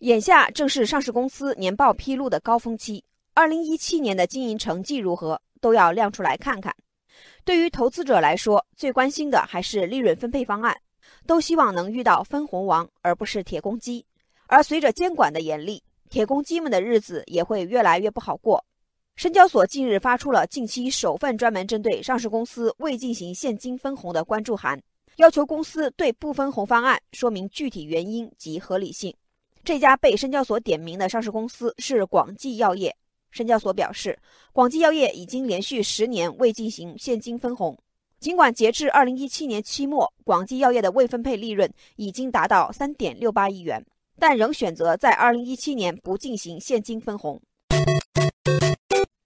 眼下正是上市公司年报披露的高峰期，二零一七年的经营成绩如何，都要亮出来看看。对于投资者来说，最关心的还是利润分配方案，都希望能遇到分红王，而不是铁公鸡。而随着监管的严厉，铁公鸡们的日子也会越来越不好过。深交所近日发出了近期首份专门针对上市公司未进行现金分红的关注函，要求公司对不分红方案说明具体原因及合理性。这家被深交所点名的上市公司是广济药业。深交所表示，广济药业已经连续十年未进行现金分红。尽管截至二零一七年期末，广济药业的未分配利润已经达到三点六八亿元，但仍选择在二零一七年不进行现金分红。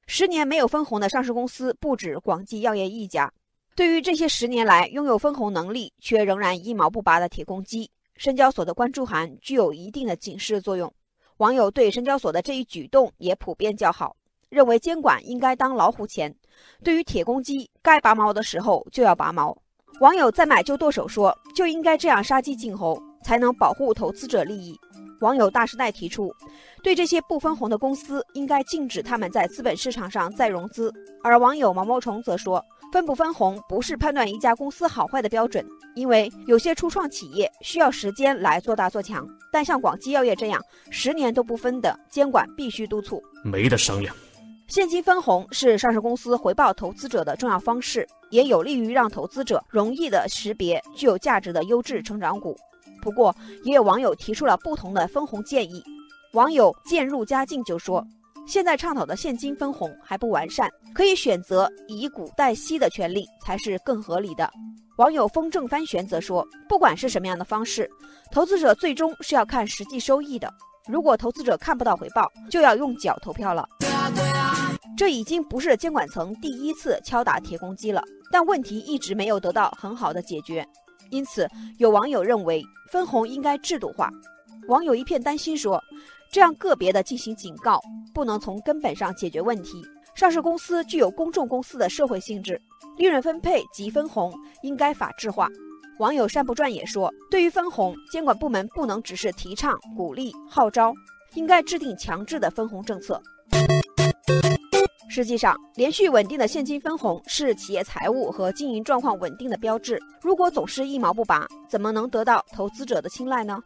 十年没有分红的上市公司不止广济药业一家。对于这些十年来拥有分红能力却仍然一毛不拔的铁公鸡，深交所的关注函具有一定的警示作用，网友对深交所的这一举动也普遍叫好，认为监管应该当老虎钳，对于铁公鸡该拔毛的时候就要拔毛。网友再买就剁手说，就应该这样杀鸡儆猴，才能保护投资者利益。网友大时代提出，对这些不分红的公司应该禁止他们在资本市场上再融资，而网友毛毛虫则说。分不分红不是判断一家公司好坏的标准，因为有些初创企业需要时间来做大做强，但像广基药业这样十年都不分的，监管必须督促，没得商量。现金分红是上市公司回报投资者的重要方式，也有利于让投资者容易的识别具有价值的优质成长股。不过，也有网友提出了不同的分红建议。网友渐入佳境就说。现在倡导的现金分红还不完善，可以选择以股代息的权利才是更合理的。网友风正帆旋则说，不管是什么样的方式，投资者最终是要看实际收益的。如果投资者看不到回报，就要用脚投票了。这已经不是监管层第一次敲打铁公鸡了，但问题一直没有得到很好的解决。因此，有网友认为分红应该制度化。网友一片担心说。这样个别的进行警告，不能从根本上解决问题。上市公司具有公众公司的社会性质，利润分配及分红应该法制化。网友山不转也说，对于分红，监管部门不能只是提倡、鼓励、号召，应该制定强制的分红政策。实际上，连续稳定的现金分红是企业财务和经营状况稳定的标志。如果总是一毛不拔，怎么能得到投资者的青睐呢？